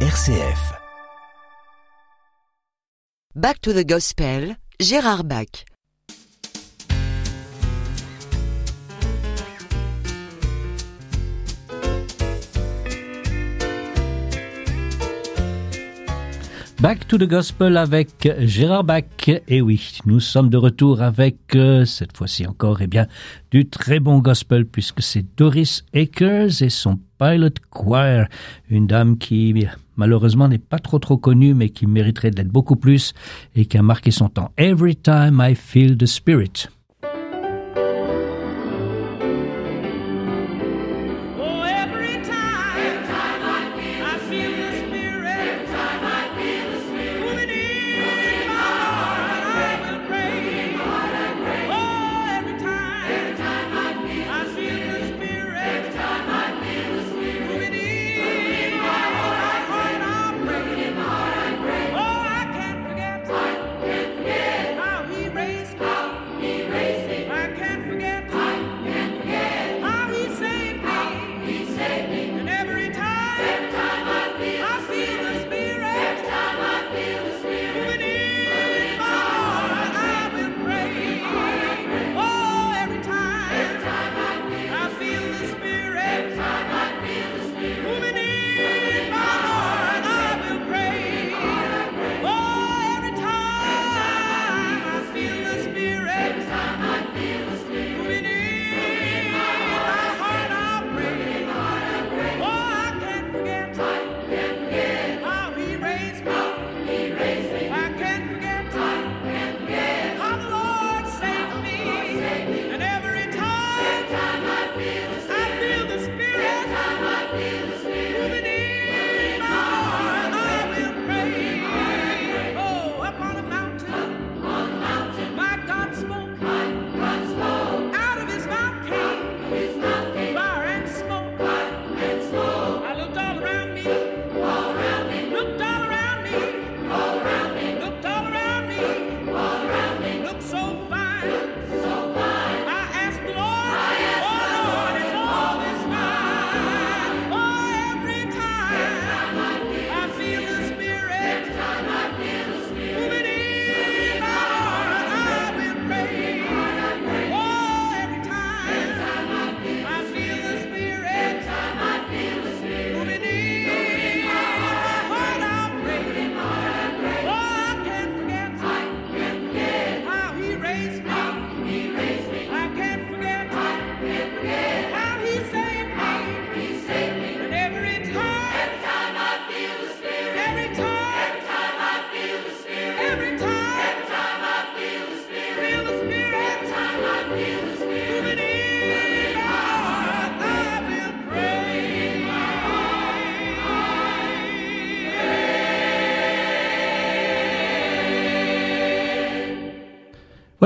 RCF. Back to the Gospel, Gérard Bach. Back to the Gospel avec Gérard Bach. Et oui, nous sommes de retour avec, euh, cette fois-ci encore, eh bien, du très bon gospel puisque c'est Doris Akers et son Pilot Choir, une dame qui malheureusement n'est pas trop trop connu, mais qui mériterait d'être beaucoup plus et qui a marqué son temps. Every time I feel the spirit.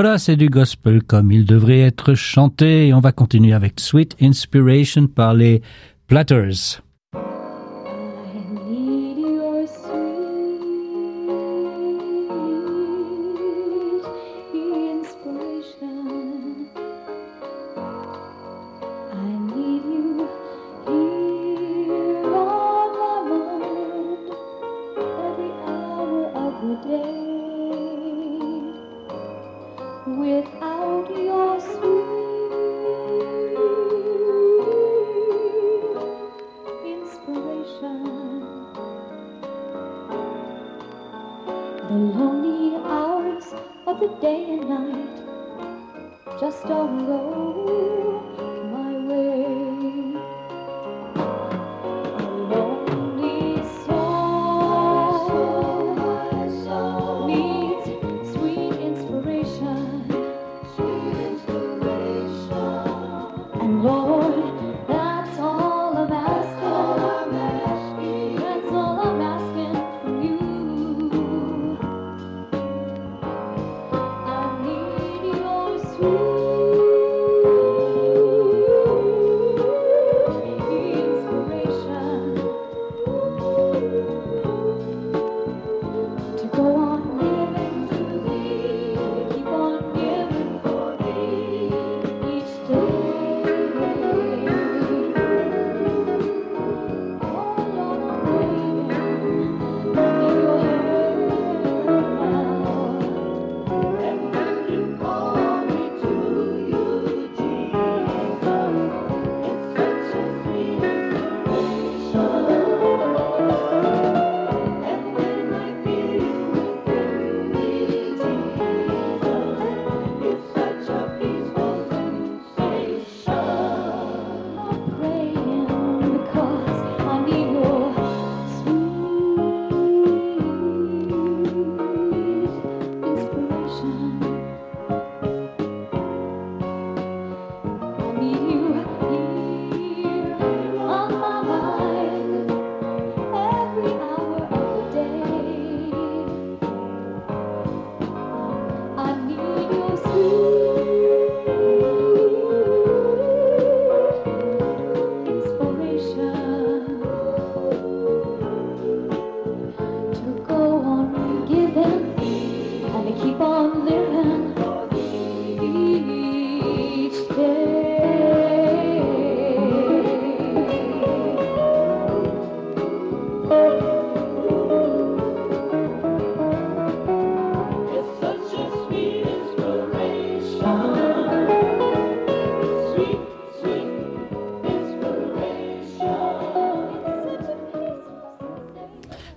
Voilà, c'est du gospel comme il devrait être chanté. Et on va continuer avec Sweet Inspiration par les Platters.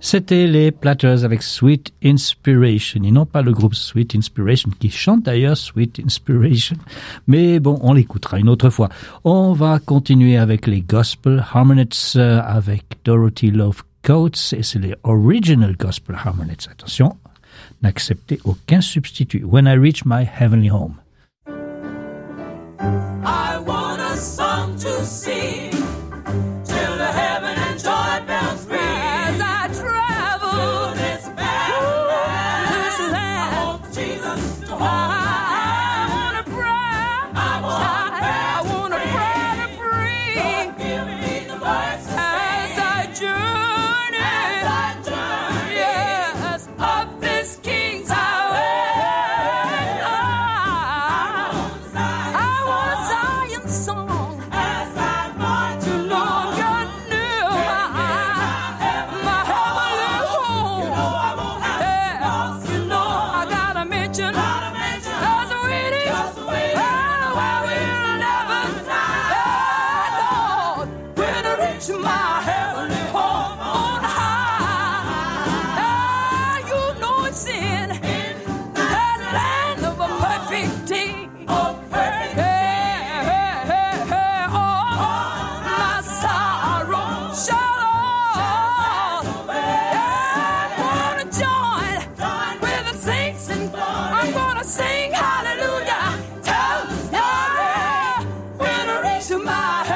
C'était les Platters avec Sweet Inspiration. Et non pas le groupe Sweet Inspiration qui chante d'ailleurs Sweet Inspiration. Mais bon, on l'écoutera une autre fois. On va continuer avec les Gospel Harmonies euh, avec Dorothy Love Coates et c'est les Original Gospel Harmonies. Attention, n'acceptez aucun substitut. When I reach my heavenly home. I want a song to sing to my heart.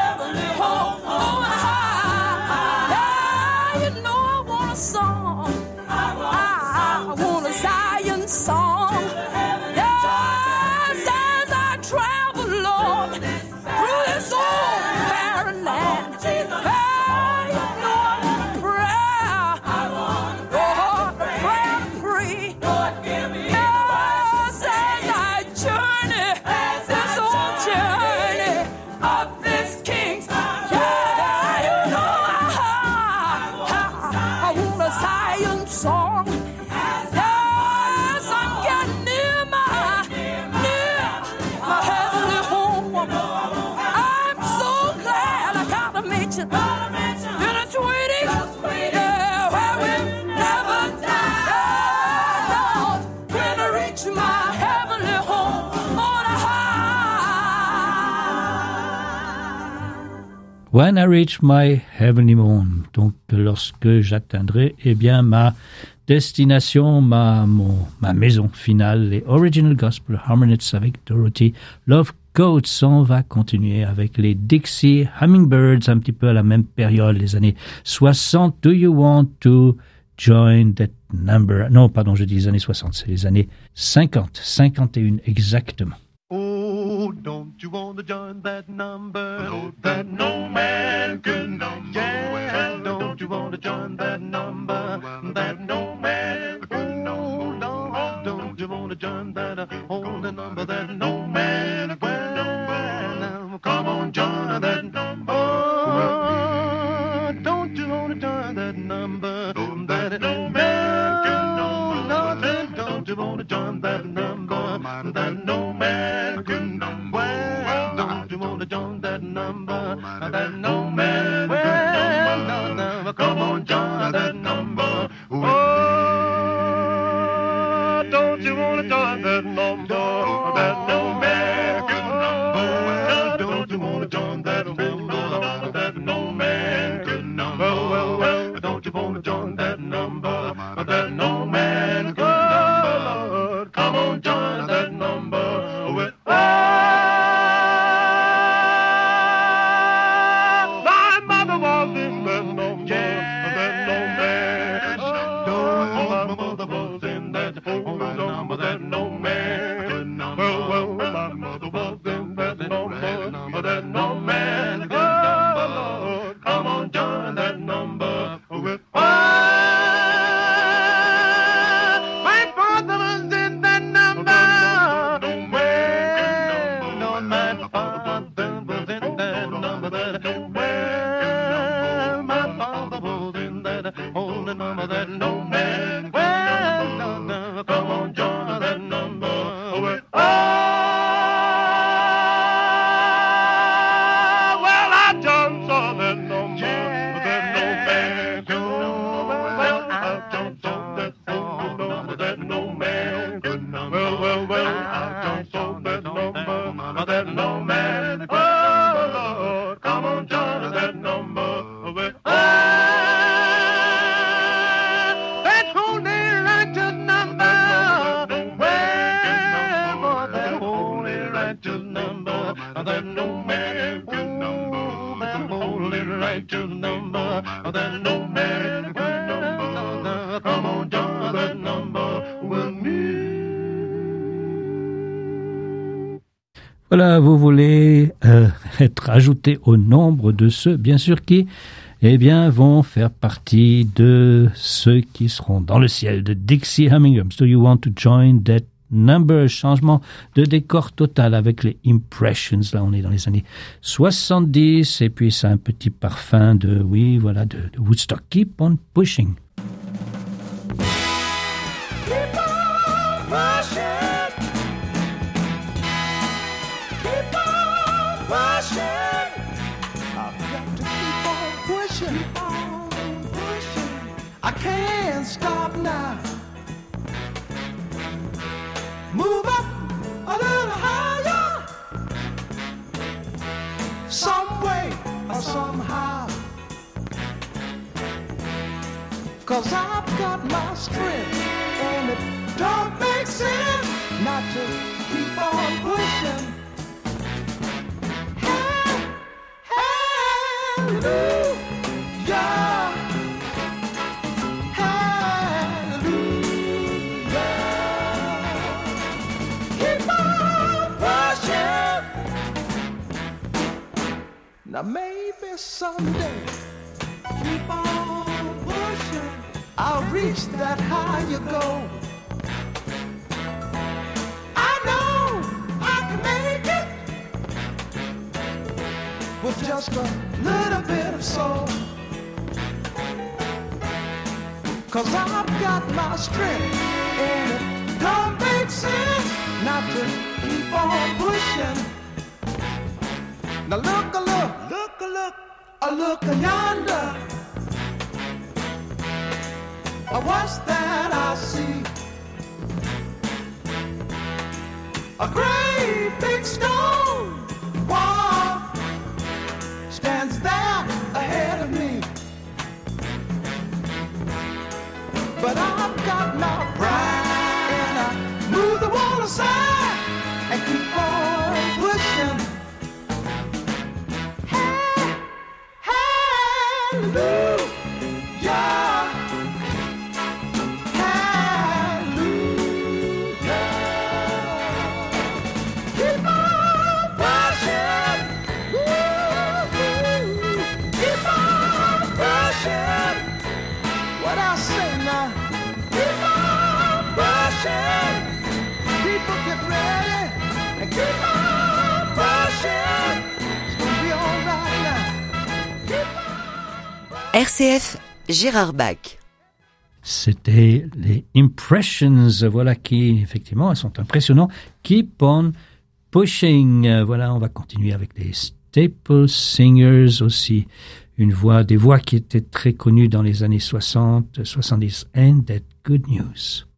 My heavenly home on high. When I reach my heavenly home. Donc, lorsque j'atteindrai, eh bien, ma destination, ma, ma maison finale, les Original Gospel Harmonies avec Dorothy Love Coates. On va continuer avec les Dixie Hummingbirds, un petit peu à la même période, les années 60. Do you want to join that number? Non, pardon, je dis les années 60, c'est les années 50, 51 exactement. Oh, don't you want to join that number? That no man can number? Yeah, don't you want to join that number? That no man can number? Oh, don't you want to join that uh, only number that no man can number? Come on, join that number. that number, that no man can know. Nothing, don't you wanna join that number? the north. There's no man good number that only right to number. There's no man good number. Come on, down that number with me. Voilà, vous voulez euh, être ajouté au nombre de ceux, bien sûr, qui eh bien, vont faire partie de ceux qui seront dans le ciel de Dixie Humming. Do you want to join that number? Changement de décor total avec les Impressions. Là, on est dans les années 70 et puis a un petit parfum de, oui, voilà, de, Woodstock. Keep on pushing. I can't stop now. Move up a little higher. Some way or somehow. Cause I've got my strength and it don't make sense not to keep on pushing. Now maybe someday keep on pushing. I'll reach that high you go. I know I can make it with just a little bit of soul. Cause I've got my strength and it don't make sense not to keep on pushing. Now look, a look yonder. What's that I see? A great big stone wall stands there ahead of me. But I've got my pride and I move the wall aside and keep on RCF Gérard Bach. C'était les Impressions, voilà qui, effectivement, sont impressionnants. Keep on pushing. Voilà, on va continuer avec les Staple Singers aussi. Une voix, des voix qui étaient très connues dans les années 60, 70. And that good news.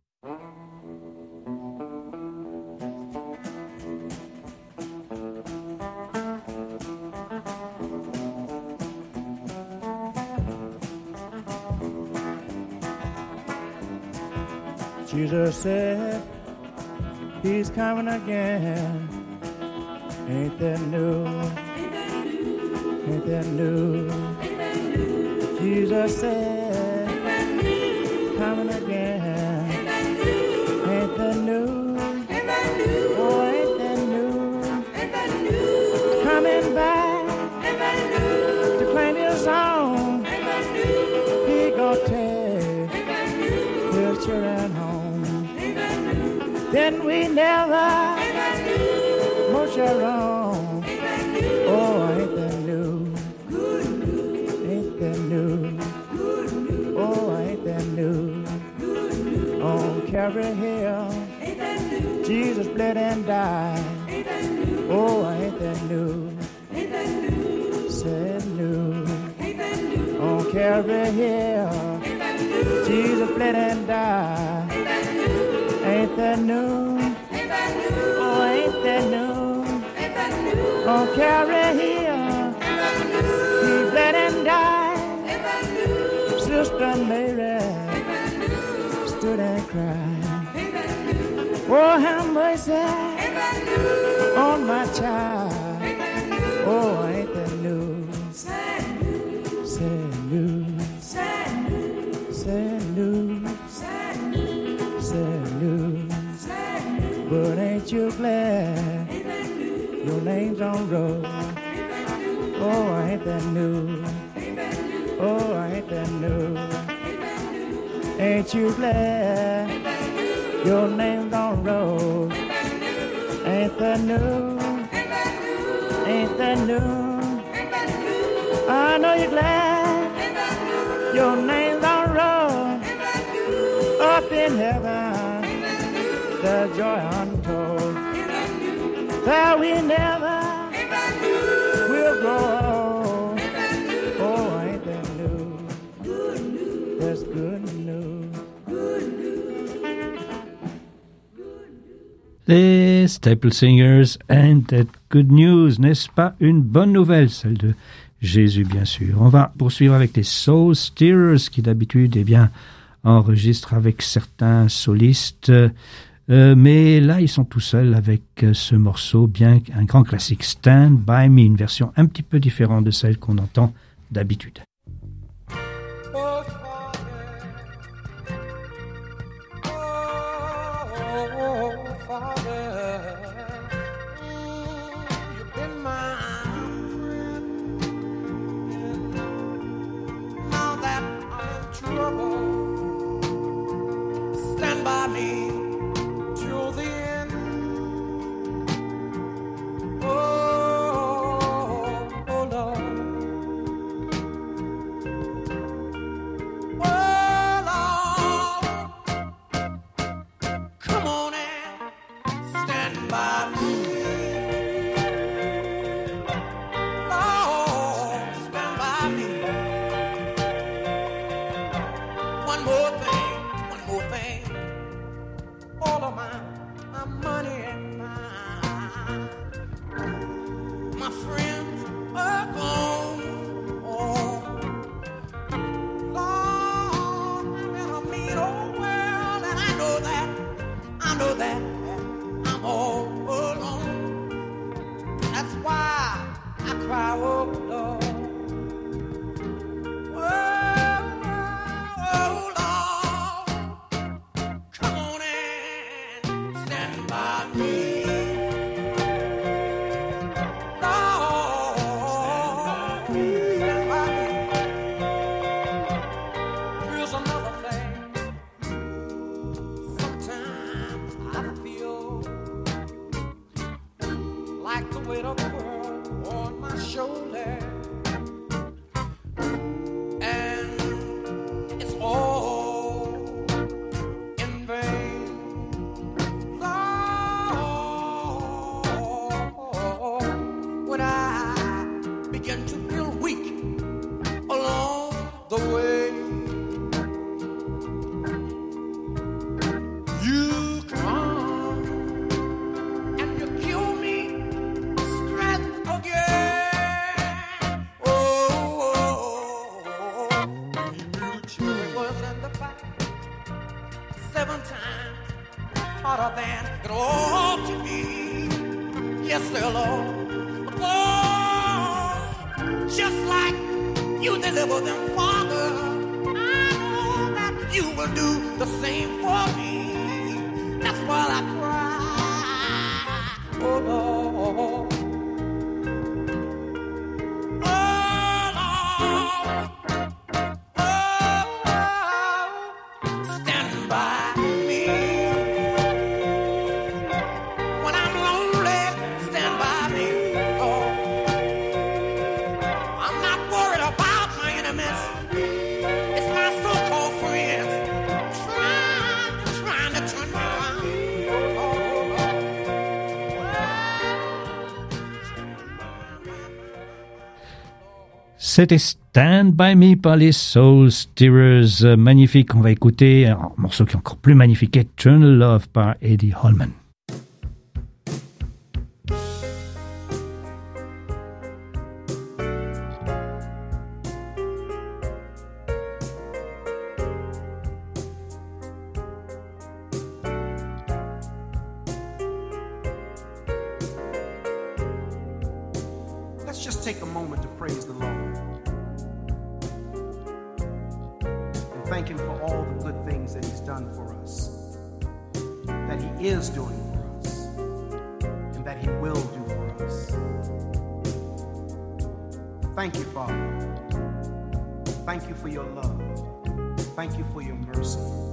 Jesus said, He's coming again. Ain't that new? Ain't that new? Jesus said, Calvary Hill, Jesus bled and died. Oh, ain't that new? Said new. On Calvary Hill, Jesus bled and died. Ain't that new? Oh, ain't that new? On Calvary Hill, he bled and died. Sister Mary stood and cried. Oh, have mercy on my child. Oh, ain't that news? Sad news. Sad news. Sad news. Sad news. Sad news. Sad news. Sad news. But ain't you glad your name's on road? Oh, ain't that news? Oh, ain't that news? Oh, ain't you glad? Your name's on roll? Ain't that new? Ain't that new? I know you're glad your name's on roll up in heaven. The joy untold that we never Les Staple Singers and that good news, n'est-ce pas une bonne nouvelle, celle de Jésus, bien sûr. On va poursuivre avec les Soul Steerers, qui d'habitude, eh bien, enregistrent avec certains solistes. Euh, mais là, ils sont tout seuls avec euh, ce morceau, bien un grand classique, Stand By Me, une version un petit peu différente de celle qu'on entend d'habitude. Money C'était Stand By Me par les Soul Steerers. Euh, magnifique, on va écouter un morceau qui est encore plus magnifique, Eternal Love par Eddie Holman. Just take a moment to praise the Lord and thank Him for all the good things that He's done for us, that He is doing for us, and that He will do for us. Thank you, Father. Thank you for your love. Thank you for your mercy.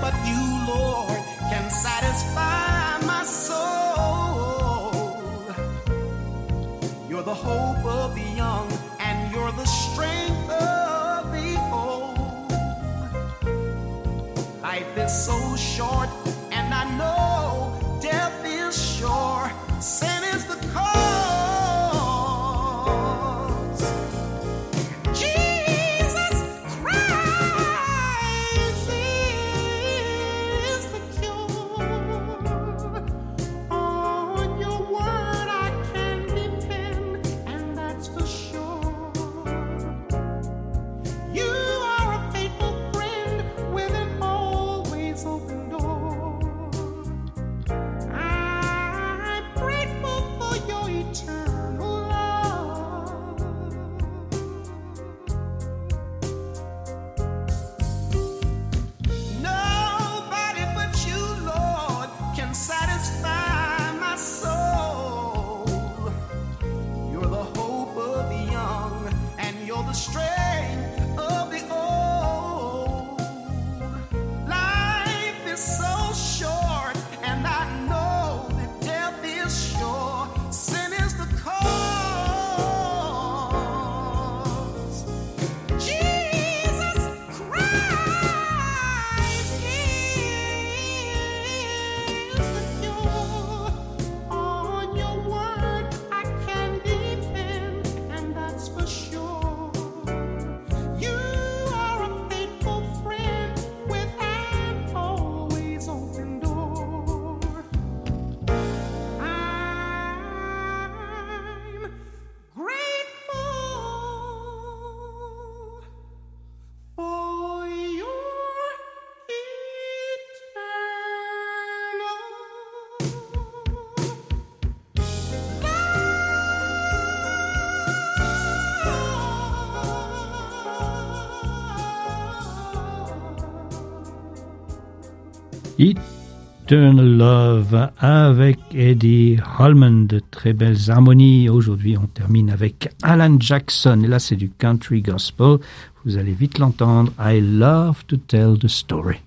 but you, Lord, can satisfy my soul. You're the hope of the young, and you're the strength of the old. Life is so short. Eternal Love avec Eddie Holman, de très belles harmonies. Aujourd'hui, on termine avec Alan Jackson, et là c'est du country gospel. Vous allez vite l'entendre. I love to tell the story.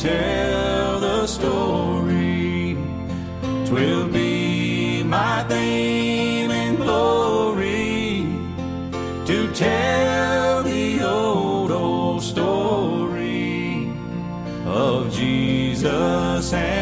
tell the story. Twill be my theme and glory to tell the old, old story of Jesus and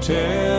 tell.